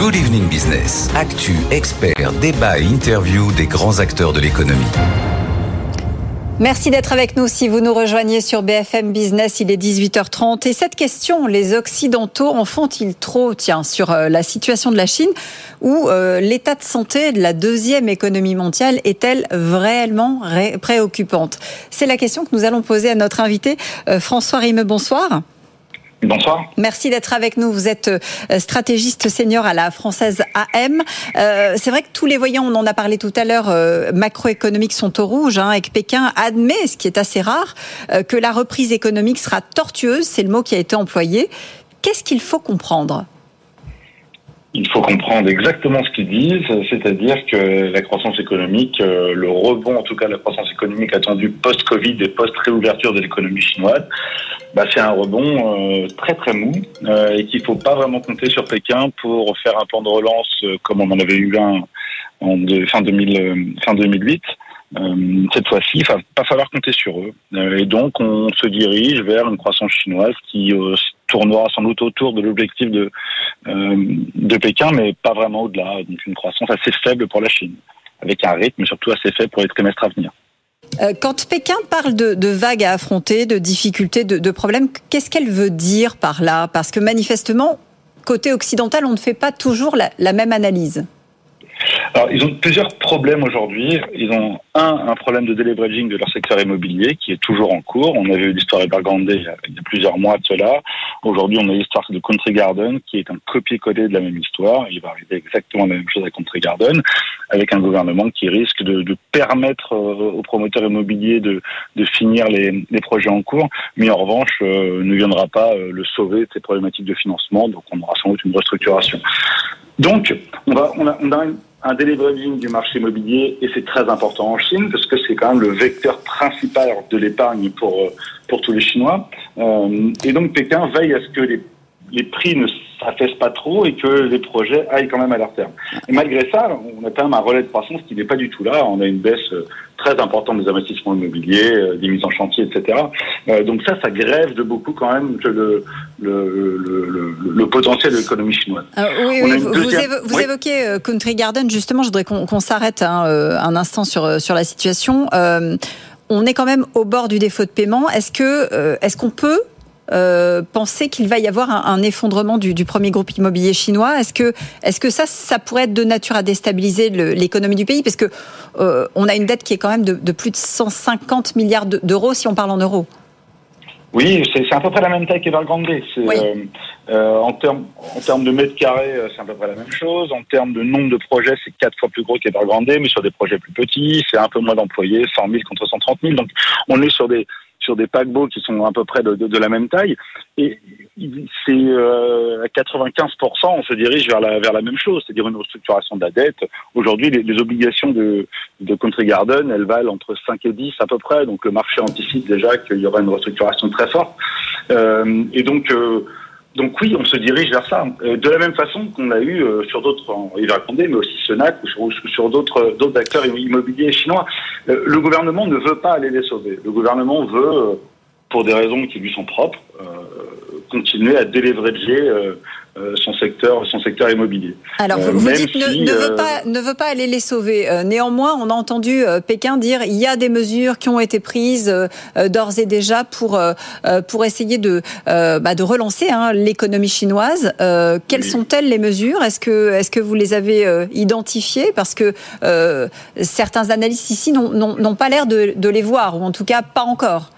Good Evening Business. Actu, experts, débat et interview des grands acteurs de l'économie. Merci d'être avec nous. Si vous nous rejoignez sur BFM Business, il est 18h30. Et cette question, les Occidentaux en font-ils trop? Tiens, sur euh, la situation de la Chine, où euh, l'état de santé de la deuxième économie mondiale est-elle réellement préoccupante? C'est la question que nous allons poser à notre invité, euh, François Rimeux. Bonsoir. Bonsoir. Merci d'être avec nous. Vous êtes euh, stratégiste senior à la française AM. Euh, c'est vrai que tous les voyants, on en a parlé tout à l'heure, euh, macroéconomiques sont au rouge hein, et que Pékin admet, ce qui est assez rare, que la reprise économique sera tortueuse. C'est le mot qui a été employé. Qu'est-ce qu'il faut comprendre? Il faut comprendre exactement ce qu'ils disent, c'est-à-dire que la croissance économique, le rebond en tout cas la croissance économique attendue post-Covid et post-réouverture de l'économie chinoise, bah, c'est un rebond euh, très très mou euh, et qu'il faut pas vraiment compter sur Pékin pour faire un plan de relance euh, comme on en avait eu un en fin, 2000, fin 2008. cette fois-ci, il va pas falloir compter sur eux. et donc, on se dirige vers une croissance chinoise qui tournera sans doute autour de l'objectif de, de Pékin, mais pas vraiment au-delà. Donc, une croissance assez faible pour la Chine, avec un rythme surtout assez faible pour les trimestres à venir. Euh, quand Pékin parle de, vagues à affronter, de difficultés, de, problèmes, qu'est-ce qu'elle veut dire par là? Parce que manifestement, côté occidental, on ne fait pas toujours la même analyse. Alors, ils ont plusieurs problèmes aujourd'hui. Ils ont un, un problème de deleveraging de leur secteur immobilier qui est toujours en cours. On avait eu l'histoire Evergrande il y a plusieurs mois de cela. Aujourd'hui, on a l'histoire de Country Garden qui est un copier-coller de la même histoire. Il va arriver exactement la même chose à Country Garden avec un gouvernement qui risque de, de permettre euh, aux promoteurs immobiliers de, de finir les, les, projets en cours, mais en revanche euh, ne viendra pas euh, le sauver de ces problématiques de financement. Donc, on aura sans doute une restructuration. Donc, on, va, on, a, on a un deleveraging du marché immobilier et c'est très important en Chine parce que c'est quand même le vecteur principal de l'épargne pour, euh, pour tous les Chinois. Euh, et donc Pékin veille à ce que les, les prix ne s'affaissent pas trop et que les projets aillent quand même à leur terme. Et malgré ça, on a quand même un relais de croissance qui n'est pas du tout là. On a une baisse euh, très importante des investissements immobiliers, euh, des mises en chantier, etc. Euh, donc ça, ça grève de beaucoup quand même le, le, le, le potentiel de l'économie chinoise. oui, oui vous, évoquez Country Garden, justement, je voudrais qu'on s'arrête hein, un instant sur, sur la situation. on est quand même au bord du défaut de paiement. Est-ce que est-ce qu'on peut euh, penser qu'il va y avoir un, effondrement du, premier groupe immobilier chinois. Est-ce que, est-ce que ça, ça pourrait être de nature à déstabiliser l'économie du pays? Parce que euh, on a une dette qui est quand même de, plus de 150 milliards d'euros si on parle en euros. Oui, c'est à peu près la même taille qu'Evergrande. Euh, en termes en termes de mètres carrés, c'est à peu près la même chose. En termes de nombre de projets, c'est quatre fois plus gros qu'Evergrande, mais sur des projets plus petits, c'est un peu moins d'employés, 100 000 contre 130 000. Donc, on est sur des sur des paquebots qui sont à peu près de, la même taille. Et c'est euh, à 95%, on se dirige vers la, vers la même chose, c'est-à-dire une restructuration de la dette. Aujourd'hui, les, les, obligations de, de Country Garden, elles valent entre 5 et 10 à peu près. Donc le marché anticipe déjà qu'il y aura une restructuration très forte. Euh, et donc, euh, donc oui, on se dirige vers ça. Euh, de la même façon qu'on a eu euh, sur d'autres, il va mais aussi Senac ou sur, sur d'autres, d'autres acteurs immobiliers chinois. Euh, le gouvernement ne veut pas aller les sauver. Le gouvernement veut, pour des raisons qui lui sont propres, continuer à délivrer euh, son secteur, son secteur immobilier. Alors vous, euh, dites ne, ne, veut euh, pas, ne veut pas aller les sauver. néanmoins, on a entendu Pékin dire il y a des mesures qui ont été prises d'ores et déjà pour pour essayer de bah, de relancer hein, l'économie chinoise. quelles sont-elles les mesures? Est-ce que est-ce que vous les avez identifiées? Parce que certains analystes ici n'ont pas l'air de, de les voir ou en tout cas pas encore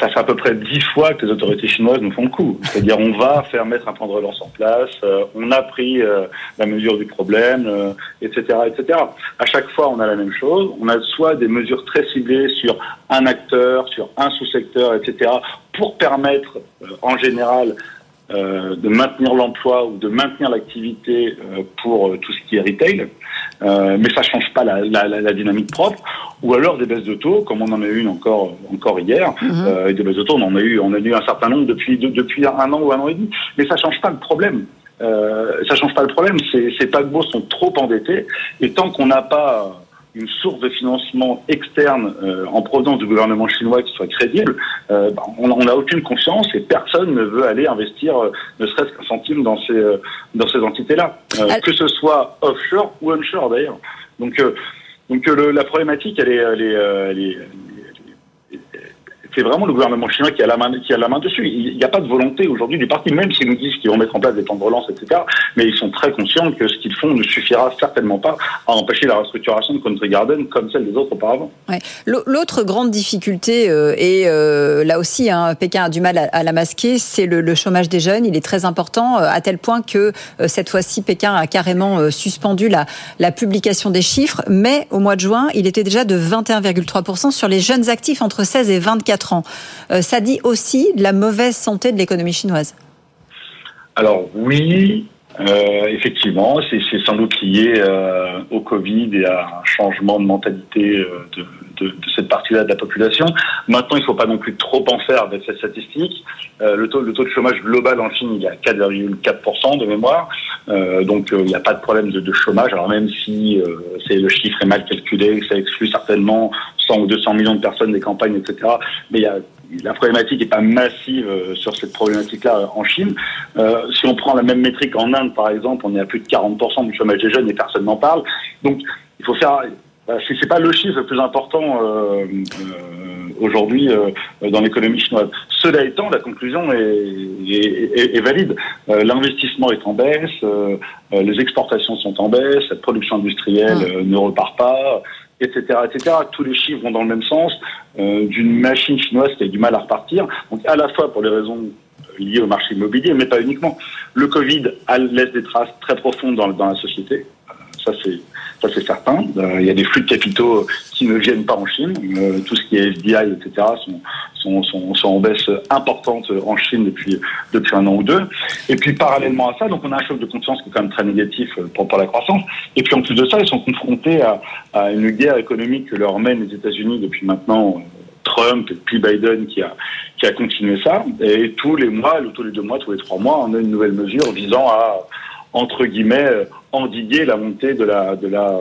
ça fait à peu près dix fois que les autorités chinoises nous font le coup. C'est-à-dire, on va faire mettre un plan de relance en place, euh, on a pris euh, la mesure du problème, etc., euh, etc. À chaque fois, on a la même chose. On a soit des mesures très ciblées sur un acteur, sur un sous-secteur, etc., pour permettre, en général, euh, de maintenir l'emploi ou de maintenir l'activité euh, pour euh, tout ce qui est retail, mais ça change pas la, la, la, dynamique propre. Ou alors des baisses de taux, comme on en a eu une encore encore hier, mhm. et des baisses de taux, on en a eu on a eu un certain nombre depuis depuis un an ou un an et demi, mais ça change pas le problème. Ça change pas le problème. Ces, ces paquebots sont trop endettés et tant qu'on n'a pas une source de financement externe en provenance du gouvernement chinois qui soit crédible, bah, on n'a aucune confiance et personne ne veut aller investir ne serait-ce qu'un centime dans ces dans ces entités-là, que ce soit offshore ou onshore d'ailleurs. Donc donc la problématique, elle est, elle est, elle est c'est vraiment le gouvernement chinois qui a la main, qui a la main dessus. Il n'y a pas de volonté aujourd'hui du parti, même s'ils nous disent qu'ils vont mettre en place des plans de relance, etc. Mais ils sont très conscients que ce qu'ils font ne suffira certainement pas à empêcher la restructuration de Country Garden comme celle des autres auparavant. L'autre grande difficulté, euh, et euh, là aussi, hein, Pékin a du mal à, la masquer, c'est le, chômage des jeunes. Il est très important, euh, à tel point que cette fois-ci, Pékin a carrément suspendu la, la publication des chiffres. Mais au mois de juin, il était déjà de 21,3% sur les jeunes actifs entre 16 et 24 euh, ça dit aussi de la mauvaise santé de l'économie chinoise. Alors oui, euh, effectivement, c'est sans doute lié euh, au Covid et à un changement de mentalité de, cette partie-là de la population. Maintenant, il ne faut pas non plus trop en faire avec cette statistique. le, taux, le taux de chômage global en Chine, il est à 4,4% de mémoire. Donc, il n'y a pas de problème de, chômage. Alors, même si c'est le chiffre est mal calculé, ça exclut certainement 100 ou 200 millions de personnes des campagnes, etc. Mais y a, la problématique n'est pas massive euh, sur cette problématique-là euh, en Chine. Euh, si on prend la même métrique en Inde, par exemple, on est à plus de 40% du chômage des jeunes et personne n'en parle. Donc, il faut faire. Bah, c'est pas le chiffre le plus important euh, aujourd'hui dans l'économie chinoise. Cela étant, la conclusion est, est, est valide. L'investissement est en baisse, les exportations sont en baisse, la production industrielle mmh. ne repart pas etc., etc. Tous les chiffres vont dans le même sens euh, d'une machine chinoise qui a du mal à repartir. Donc à la fois pour les raisons liées au marché immobilier, mais pas uniquement. Le Covid laisse des traces très profondes dans, dans la société. Ça c'est ça c'est certain. Euh, il y a des flux de capitaux qui ne viennent pas en Chine. Euh, tout ce qui est FDI, etc. sont sont, sont, en baisse importante en Chine depuis, depuis un an ou deux. Et puis parallèlement à ça, donc on a un choc de confiance qui est quand même très négatif pour, pour la croissance. Et puis en plus de ça, ils sont confrontés à, à une guerre économique que leur mènent les États-Unis depuis maintenant Trump et puis Biden qui a, qui a continué ça. Et tous les mois, tous les deux mois, tous les trois mois, on a une nouvelle mesure visant à, entre guillemets, endiguer la montée de la, de la,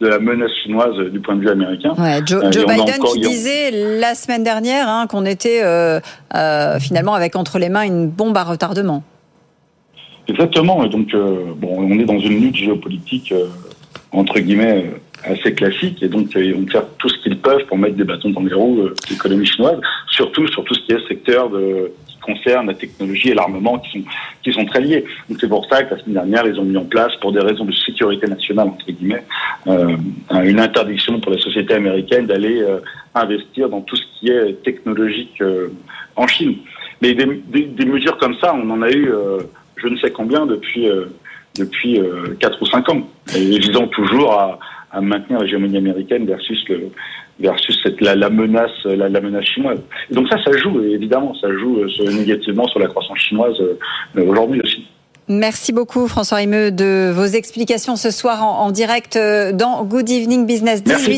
de la menace chinoise du point de vue américain. Joe, euh, Biden qui disait la semaine dernière hein, qu'on était euh, euh, finalement avec entre les mains une bombe à retardement. Exactement. Et donc, bon, on est dans une lutte géopolitique entre guillemets assez classique et donc ils vont faire tout ce qu'ils peuvent pour mettre des bâtons dans les roues de l'économie chinoise, surtout sur tout ce qui est secteur de concerne la technologie et l'armement qui sont, qui sont très liés. Donc c'est pour ça que la semaine dernière, ils ont mis en place, pour des raisons de sécurité nationale, entre guillemets, euh, une interdiction pour la société américaine d'aller euh, investir dans tout ce qui est technologique euh, en Chine. Mais des, mesures comme ça, on en a eu je ne sais combien depuis, depuis 4 ou 5 ans, visant toujours à, à maintenir l'hégémonie américaine versus le, versus cette, la, la menace la, la, menace chinoise. Et donc ça, ça joue évidemment, ça joue euh, négativement sur la croissance chinoise euh, aujourd'hui aussi. Merci beaucoup François Rimeux de vos explications ce soir en, en direct euh, dans Good Evening Business. 18